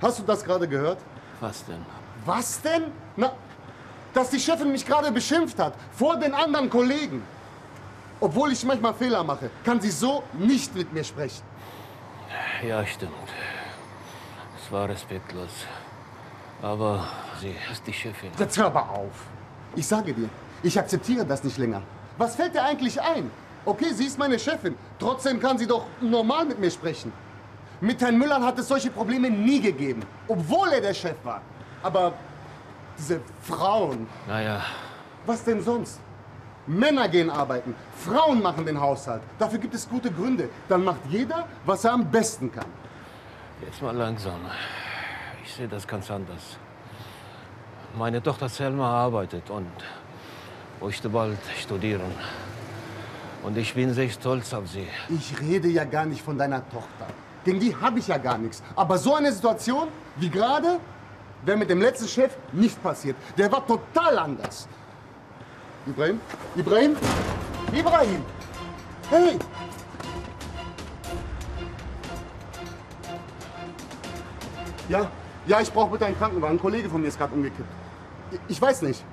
Hast du das gerade gehört? Was denn? Was denn? Na, dass die Chefin mich gerade beschimpft hat. Vor den anderen Kollegen. Obwohl ich manchmal Fehler mache, kann sie so nicht mit mir sprechen. Ja, stimmt. Es war respektlos. Aber sie ist die Chefin. Jetzt hör aber auf. Ich sage dir, ich akzeptiere das nicht länger. Was fällt dir eigentlich ein? Okay, sie ist meine Chefin. Trotzdem kann sie doch normal mit mir sprechen. Mit Herrn Müllern hat es solche Probleme nie gegeben, obwohl er der Chef war. Aber diese Frauen, Naja, was denn sonst? Männer gehen arbeiten, Frauen machen den Haushalt. Dafür gibt es gute Gründe. Dann macht jeder, was er am besten kann. jetzt mal langsam. Ich sehe das ganz anders. Meine Tochter Selma arbeitet und möchte bald studieren. Und ich bin sehr stolz auf sie. Ich rede ja gar nicht von deiner Tochter. Gegen die habe ich ja gar nichts. Aber so eine Situation wie gerade wäre mit dem letzten Chef nicht passiert. Der war total anders. Ibrahim? Ibrahim? Ibrahim! Hey! Ja, ja, ich brauche bitte einen Krankenwagen. Ein Kollege von mir ist gerade umgekippt. Ich- Ich weiß nicht.